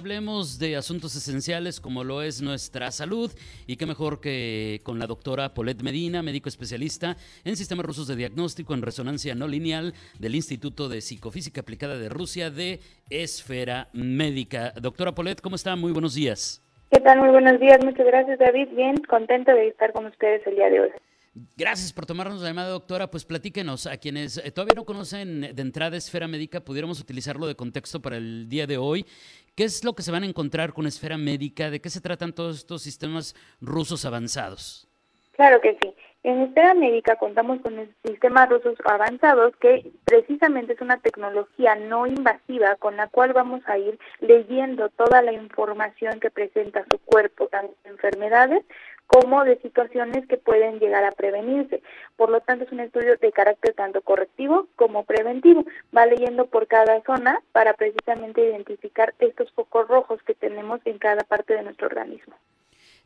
hablemos de asuntos esenciales como lo es nuestra salud y qué mejor que con la doctora Paulette Medina, médico especialista en sistemas rusos de diagnóstico en resonancia no lineal del Instituto de Psicofísica Aplicada de Rusia de Esfera Médica. Doctora Paulette, ¿cómo está? Muy buenos días. ¿Qué tal? Muy buenos días. Muchas gracias, David. Bien, contento de estar con ustedes el día de hoy. Gracias por tomarnos la llamada, doctora. Pues platíquenos, a quienes eh, todavía no conocen de entrada Esfera Médica, pudiéramos utilizarlo de contexto para el día de hoy. ¿Qué es lo que se van a encontrar con Esfera Médica? ¿De qué se tratan todos estos sistemas rusos avanzados? Claro que sí. En Esfera Médica contamos con sistemas rusos avanzados que precisamente es una tecnología no invasiva con la cual vamos a ir leyendo toda la información que presenta su cuerpo, tanto de enfermedades como de situaciones que pueden llegar a prevenirse. Por lo tanto, es un estudio de carácter tanto correctivo como preventivo. Va leyendo por cada zona para precisamente identificar estos focos rojos que tenemos en cada parte de nuestro organismo.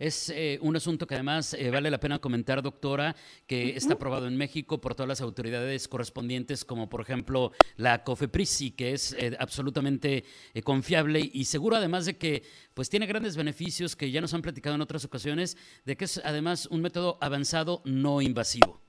Es eh, un asunto que además eh, vale la pena comentar, doctora, que está aprobado en México por todas las autoridades correspondientes, como por ejemplo la COFEPRIS, y que es eh, absolutamente confiable y seguro, además de que pues tiene grandes beneficios que ya nos han platicado en otras ocasiones, de que es además un método avanzado no invasivo.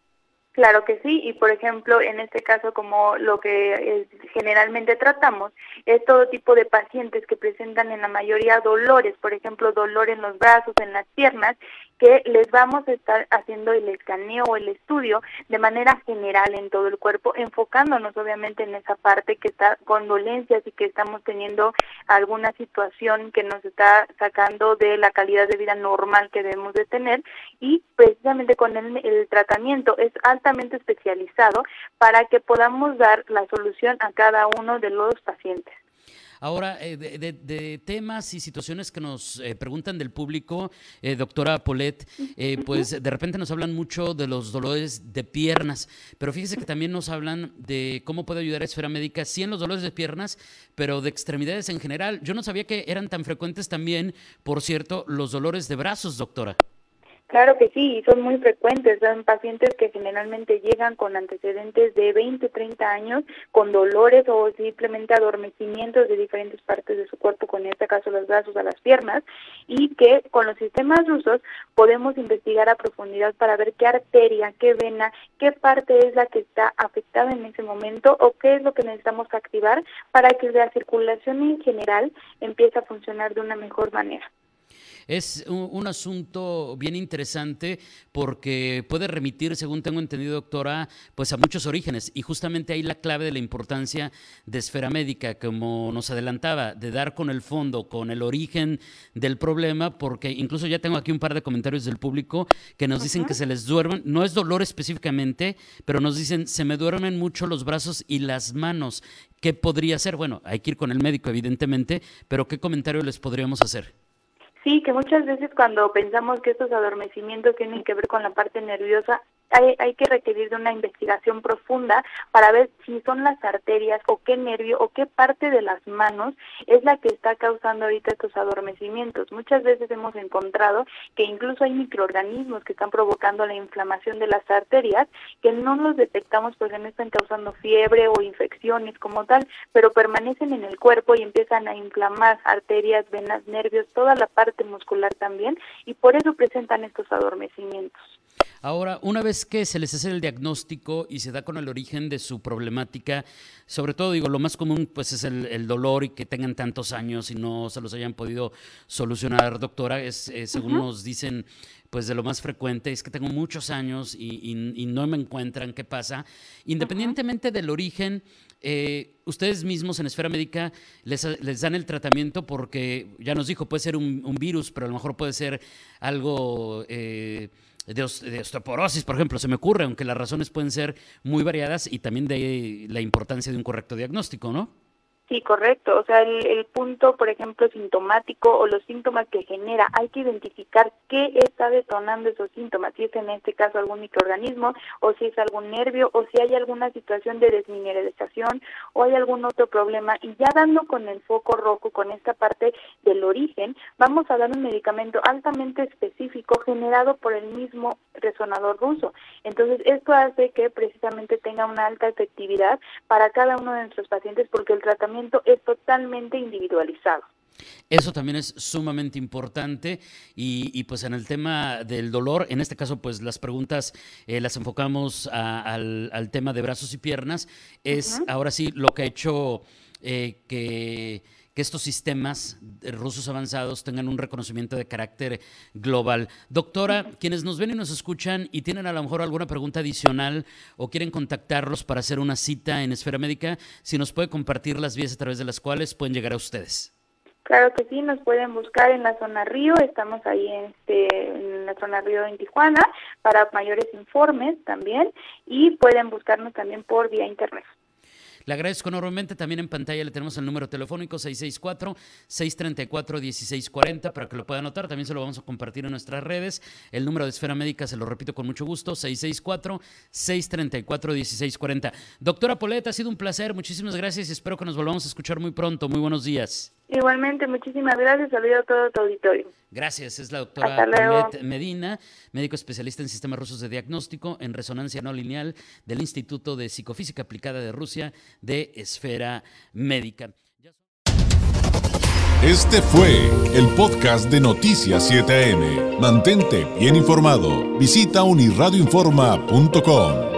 Claro que sí, y por ejemplo, en este caso, como lo que eh, generalmente tratamos, es todo tipo de pacientes que presentan en la mayoría dolores, por ejemplo, dolor en los brazos, en las piernas, que les vamos a estar haciendo el escaneo o el estudio de manera general en todo el cuerpo, enfocándonos obviamente en esa parte que está con dolencias y que estamos teniendo alguna situación que nos está sacando de la calidad de vida normal que debemos de tener y precisamente con el, el tratamiento es altamente especializado para que podamos dar la solución a cada uno de los pacientes. Ahora, eh, de, temas y situaciones que nos eh, preguntan del público, eh, doctora Polet, pues de repente nos hablan mucho de los dolores de piernas, pero fíjese que también nos hablan de cómo puede ayudar a Esfera Médica, sí en los dolores de piernas, pero de extremidades en general. Yo no sabía que eran tan frecuentes también, por cierto, los dolores de brazos, doctora. Claro que sí, son muy frecuentes, son pacientes que generalmente llegan con antecedentes de 20, 30 años, con dolores o simplemente adormecimientos de diferentes partes de su cuerpo, con este caso los brazos a las piernas, y que con los sistemas rusos podemos investigar a profundidad para ver qué arteria, qué vena, qué parte es la que está afectada en ese momento o qué es lo que necesitamos activar para que la circulación en general empiece a funcionar de una mejor manera. Es un, asunto bien interesante porque puede remitir, según tengo entendido, doctora, pues a muchos orígenes. Y justamente ahí la clave de la importancia de esfera médica, como nos adelantaba, de dar con el fondo, con el origen del problema, porque incluso ya tengo aquí un par de comentarios del público que nos dicen que se les duermen, no es dolor específicamente, pero nos dicen, se me duermen mucho los brazos y las manos. ¿Qué podría ser? Bueno, hay que ir con el médico, evidentemente, pero ¿qué comentario les podríamos hacer? Sí, que muchas veces cuando pensamos que estos adormecimientos tienen que ver con la parte nerviosa, hay, hay, que requerir de una investigación profunda para ver si son las arterias o qué nervio o qué parte de las manos es la que está causando ahorita estos adormecimientos. Muchas veces hemos encontrado que incluso hay microorganismos que están provocando la inflamación de las arterias que no los detectamos porque no están causando fiebre o infecciones como tal, pero permanecen en el cuerpo y empiezan a inflamar arterias, venas, nervios, toda la parte muscular también y por eso presentan estos adormecimientos. Ahora, una vez que se les hace el diagnóstico y se da con el origen de su problemática, sobre todo digo, lo más común pues es el, dolor y que tengan tantos años y no se los hayan podido solucionar, doctora, es eh, según nos dicen pues de lo más frecuente es que tengo muchos años y, no me encuentran qué pasa. Independientemente del origen, eh, ustedes mismos en Esfera Médica les, les, dan el tratamiento porque ya nos dijo, puede ser un, virus, pero a lo mejor puede ser algo... Eh, de, osteoporosis, por ejemplo, se me ocurre, aunque las razones pueden ser muy variadas y también de la importancia de un correcto diagnóstico, ¿no? Sí, correcto. O sea, el, punto, por ejemplo, sintomático o los síntomas que genera, hay que identificar qué está detonando esos síntomas, si es en este caso algún microorganismo o si es algún nervio o si hay alguna situación de desmineralización o hay algún otro problema. Y ya dando con el foco rojo, con esta parte del origen, vamos a dar un medicamento altamente específico generado por el mismo resonador ruso. Entonces, esto hace que precisamente tenga una alta efectividad para cada uno de nuestros pacientes porque el tratamiento es totalmente individualizado. Eso también es sumamente importante y, pues en el tema del dolor, en este caso pues las preguntas eh, las enfocamos al, tema de brazos y piernas, es ahora sí lo que ha hecho eh, que que estos sistemas rusos avanzados tengan un reconocimiento de carácter global. Doctora, quienes nos ven y nos escuchan y tienen a lo mejor alguna pregunta adicional o quieren contactarlos para hacer una cita en Esfera Médica, si nos puede compartir las vías a través de las cuales pueden llegar a ustedes. Claro que sí, nos pueden buscar en la zona Río, estamos ahí en, este, en la zona Río en Tijuana para mayores informes también y pueden buscarnos también por vía internet. Le agradezco enormemente. También en pantalla le tenemos el número telefónico 664-634-1640 para que lo pueda anotar. También se lo vamos a compartir en nuestras redes. El número de Esfera Médica, se lo repito con mucho gusto, 664-634-1640. Doctora Poleta, ha sido un placer. Muchísimas gracias y espero que nos volvamos a escuchar muy pronto. Muy buenos días. Igualmente, muchísimas gracias. Saludo a todo tu auditorio. Gracias. Es la doctora Paulette Medina, médico especialista en sistemas rusos de diagnóstico en resonancia no lineal del Instituto de Psicofísica Aplicada de Rusia de Esfera Médica. Este fue el podcast de Noticias 7am. Mantente bien informado. Visita unirradioinforma.com.